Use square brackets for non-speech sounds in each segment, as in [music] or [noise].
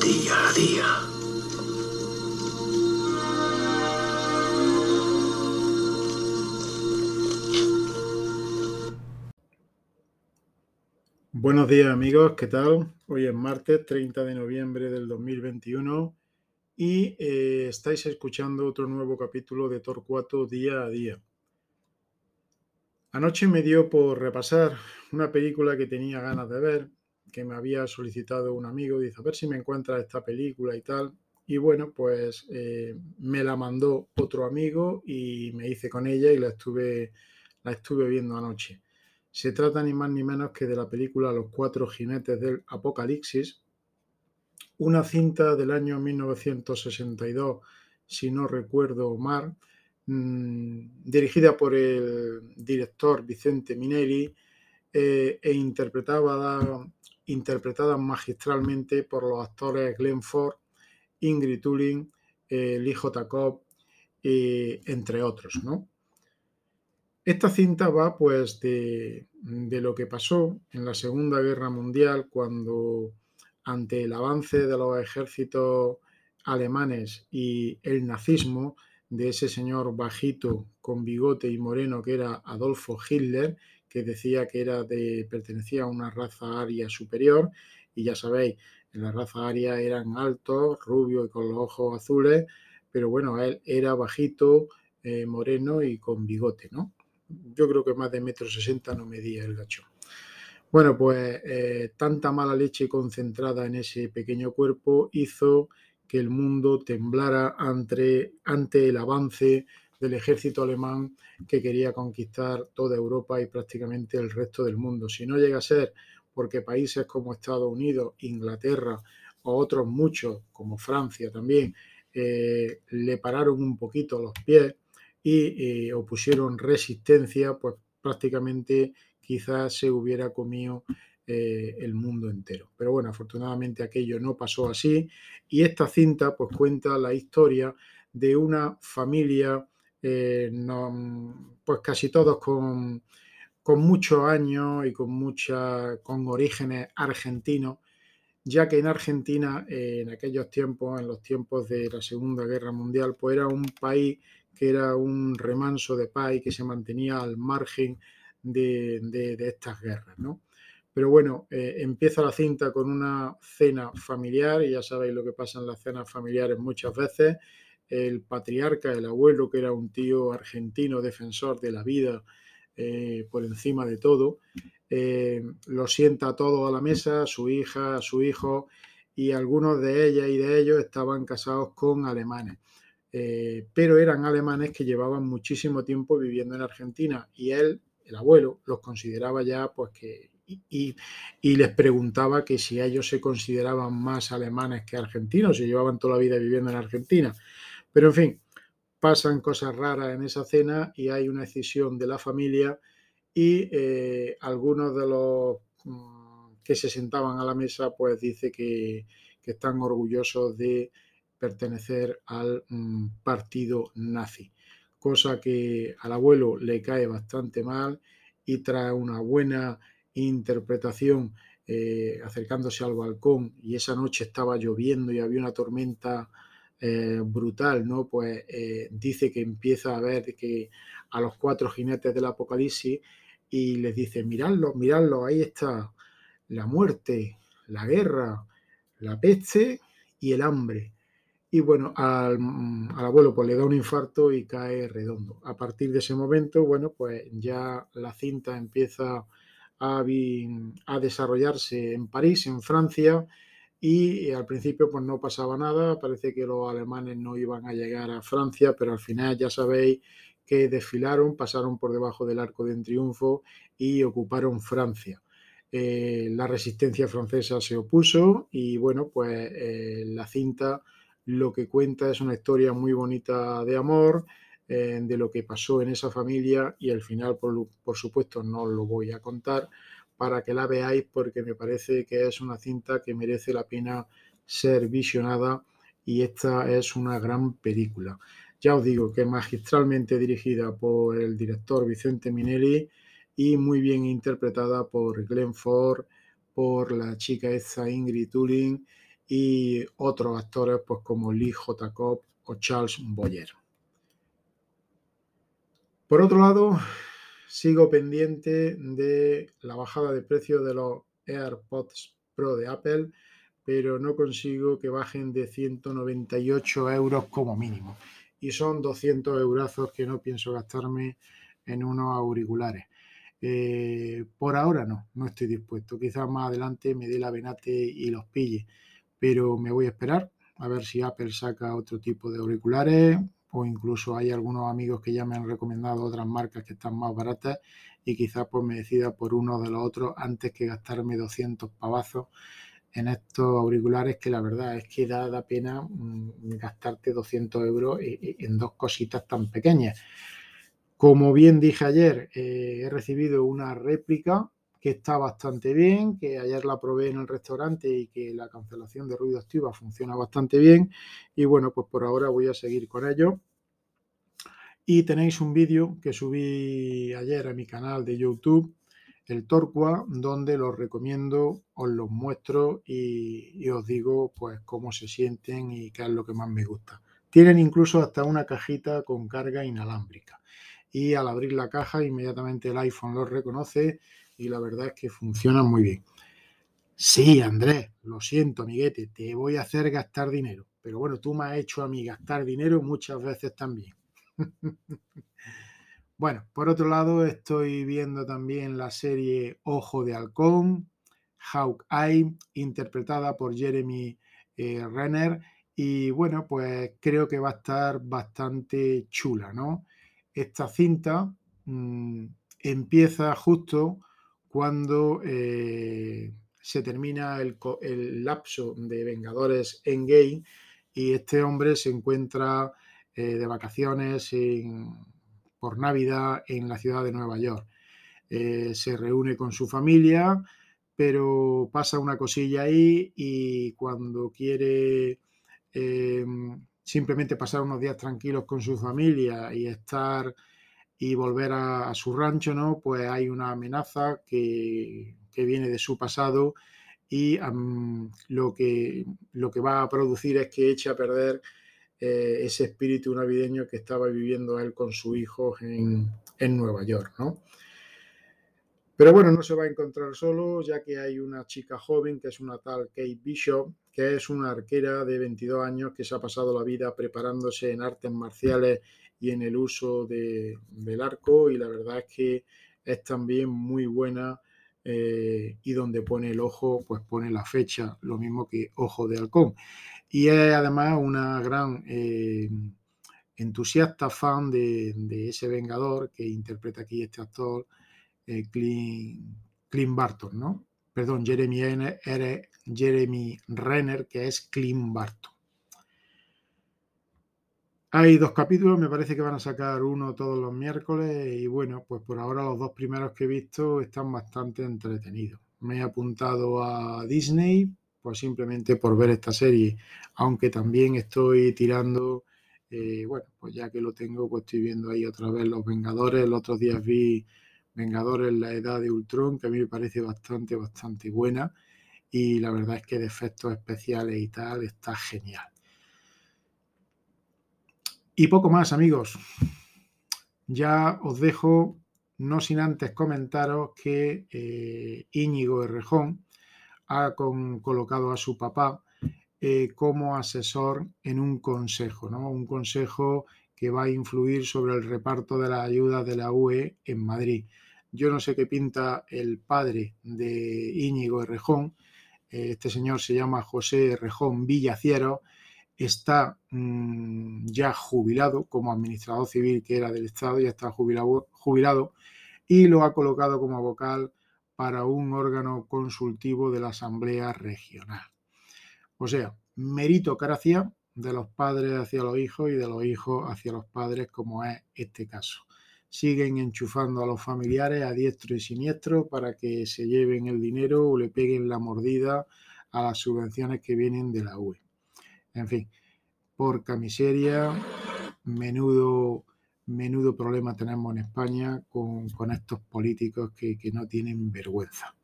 Día a día. Buenos días amigos, ¿qué tal? Hoy es martes 30 de noviembre del 2021 y eh, estáis escuchando otro nuevo capítulo de Torcuato día a día. Anoche me dio por repasar una película que tenía ganas de ver, que me había solicitado un amigo, dice, a ver si me encuentra esta película y tal. Y bueno, pues eh, me la mandó otro amigo y me hice con ella y la estuve, la estuve viendo anoche. Se trata ni más ni menos que de la película Los cuatro jinetes del Apocalipsis, una cinta del año 1962, si no recuerdo mal, mmm, dirigida por el director Vicente Minelli eh, e interpretada, interpretada magistralmente por los actores Glenn Ford, Ingrid Tulin, eh, Lee J. Cobb, entre otros. Esta cinta va pues de, de, lo que pasó en la Segunda Guerra Mundial cuando ante el avance de los ejércitos alemanes y el nazismo de ese señor bajito con bigote y moreno que era Adolfo Hitler, que decía que era de, pertenecía a una raza aria superior y ya sabéis, en la raza aria eran altos, rubios y con los ojos azules, pero bueno, él era bajito, eh, moreno y con bigote, ¿no? yo creo que más de metro sesenta no medía el gacho. Bueno, pues eh, tanta mala leche concentrada en ese pequeño cuerpo hizo que el mundo temblara ante, ante el avance del ejército alemán que quería conquistar toda Europa y prácticamente el resto del mundo. Si no llega a ser porque países como Estados Unidos, Inglaterra o otros muchos, como Francia también, eh, le pararon un poquito los pies, y eh, opusieron resistencia, pues prácticamente quizás se hubiera comido eh, el mundo entero. Pero bueno, afortunadamente aquello no pasó así y esta cinta pues cuenta la historia de una familia, eh, no, pues casi todos con, con muchos años y con, mucha, con orígenes argentinos, ya que en Argentina en aquellos tiempos, en los tiempos de la Segunda Guerra Mundial, pues era un país que era un remanso de paz y que se mantenía al margen de estas guerras, ¿no? Pero bueno, eh, empieza la cinta con una cena familiar y ya sabéis lo que pasa en las cenas familiares muchas veces. El patriarca, el abuelo, que era un tío argentino defensor de la vida eh, por encima de todo, eh, lo sienta todo a la mesa, su hija, su hijo, y algunos de ella y de ellos estaban casados con alemanes. Eh, pero eran alemanes que llevaban muchísimo tiempo viviendo en Argentina y él, el abuelo, los consideraba ya pues que y, y, les preguntaba que si ellos se consideraban más alemanes que argentinos, si llevaban toda la vida viviendo en Argentina. Pero en fin, pasan cosas raras en esa cena y hay una decisión de la familia y eh, algunos de los mm, que se sentaban a la mesa pues dice que, que están orgullosos de pertenecer al mm, partido nazi, cosa que al abuelo le cae bastante mal y trae una buena interpretación eh, acercándose al balcón y esa noche estaba lloviendo y había una tormenta eh, brutal, ¿no? Pues eh, dice que empieza a ver que a los cuatro jinetes del apocalipsis y les dice, miradlo, miradlo, ahí está la muerte, la guerra, la peste y el hambre. Y bueno, al, al, abuelo pues le da un infarto y cae redondo. A partir de ese momento, bueno, pues ya la cinta empieza a desarrollarse en París, en Francia, y al principio pues no pasaba nada, parece que los alemanes no iban a llegar a Francia, pero al final ya sabéis que desfilaron, pasaron por debajo del arco de triunfo y ocuparon Francia. Eh, la resistencia francesa se opuso y bueno, pues eh, la cinta lo que cuenta es una historia muy bonita de amor, eh, de lo que pasó en esa familia y al final, por, por, supuesto, no lo voy a contar para que la veáis porque me parece que es una cinta que merece la pena ser visionada y esta es una gran película. Ya os digo que magistralmente dirigida por el director Vicente Minelli y muy bien interpretada por Glenn Ford, por la chica esta Ingrid Tulin y otros actores pues como Lee J. Cobb o Charles Boyer. Por otro lado, sigo pendiente de la bajada de precio de los AirPods Pro de Apple, pero no consigo que bajen de 198 euros como mínimo. Y son 200 eurazos que no pienso gastarme en unos auriculares. Eh, por ahora no, no estoy dispuesto. Quizás más adelante me dé la venate y los pille, pero me voy a esperar a ver si Apple saca otro tipo de auriculares o incluso hay algunos amigos que ya me han recomendado otras marcas que están más baratas y quizás pues me decida por uno de los otros antes que gastarme 200 pavazos en estos auriculares que la verdad es que da, pena mm, gastarte 200 euros en dos cositas tan pequeñas. Como bien dije ayer, eh, he recibido una réplica que está bastante bien, que ayer la probé en el restaurante y que la cancelación de ruido activa funciona bastante bien. Y bueno, pues por ahora voy a seguir con ello. Y tenéis un vídeo que subí ayer a mi canal de YouTube, el Torqua, donde los recomiendo, os los muestro y, os digo pues cómo se sienten y qué es lo que más me gusta. Tienen incluso hasta una cajita con carga inalámbrica. Y al abrir la caja, inmediatamente el iPhone los reconoce y la verdad es que funciona muy bien. Sí, Andrés, lo siento, amiguete, te voy a hacer gastar dinero. Pero bueno, tú me has hecho a mí gastar dinero muchas veces también. [laughs] bueno, por otro lado, estoy viendo también la serie Ojo de Halcón, Hawkeye, interpretada por Jeremy eh, Renner. Y bueno, pues creo que va a estar bastante chula, ¿no? Esta cinta mm, empieza justo cuando eh, se termina el, lapso de Vengadores Endgame y este hombre se encuentra eh, de vacaciones por Navidad en la ciudad de Nueva York. Eh, se reúne con su familia, pero pasa una cosilla ahí y cuando quiere simplemente pasar unos días tranquilos con su familia y estar y volver a, su rancho, ¿no? Pues hay una amenaza que, viene de su pasado y lo, que, lo que va a producir es que eche a perder eh, ese espíritu navideño que estaba viviendo él con su hijo en, Nueva York, ¿no? Pero bueno, no se va a encontrar solo, ya que hay una chica joven que es una tal Kate Bishop, que es una arquera de 22 años que se ha pasado la vida preparándose en artes marciales y en el uso del arco y la verdad es que es también muy buena eh, y donde pone el ojo pues pone la fecha, lo mismo que ojo de halcón. Y es además una gran eh, entusiasta fan de, ese Vengador que interpreta aquí este actor, eh, Clint, Barton, ¿no? Perdón, Jeremy, Jeremy Renner, que es Clint Barton. Hay dos capítulos, me parece que van a sacar uno todos los miércoles y bueno, pues por ahora los dos primeros que he visto están bastante entretenidos. Me he apuntado a Disney, simplemente por ver esta serie, aunque también estoy tirando, eh, bueno, pues ya que lo tengo, pues estoy viendo ahí otra vez Los Vengadores. Los otros días vi Vengadores la Edad de Ultron, que a mí me parece bastante, bastante buena y la verdad es que de efectos especiales y tal está genial. Y poco más, amigos. Ya os dejo, no sin antes comentaros que eh, Íñigo Errejón ha colocado a su papá eh, como asesor en un consejo, ¿no? Un consejo que va a influir sobre el reparto de la ayuda de la UE en Madrid. Yo no sé qué pinta el padre de Íñigo Errejón. Eh, este señor se llama José Errejón Villaciero está mm, ya jubilado como administrador civil que era del Estado, ya está jubilado, jubilado y lo ha colocado como vocal para un órgano consultivo de la Asamblea Regional. O sea, meritocracia de los padres hacia los hijos y de los hijos hacia los padres, como es este caso. Siguen enchufando a los familiares a diestro y siniestro para que se lleven el dinero o le peguen la mordida a las subvenciones que vienen de la UE. En fin, porca miseria, menudo, menudo problema tenemos en España con, estos políticos que, no tienen vergüenza.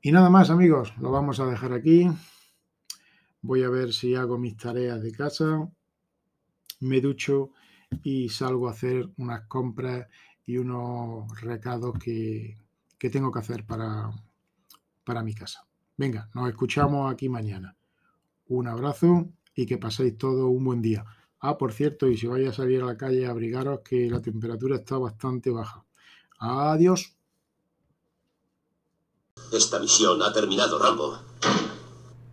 Y nada más, amigos, lo vamos a dejar aquí. Voy a ver si hago mis tareas de casa, me ducho y salgo a hacer unas compras y unos recados que, que tengo que hacer para, para mi casa. Venga, nos escuchamos aquí mañana. Un abrazo y que paséis todo un buen día. Ah, por cierto, y si vais a salir a la calle, abrigaros que la temperatura está bastante baja. Adiós. Esta misión ha terminado, Rambo.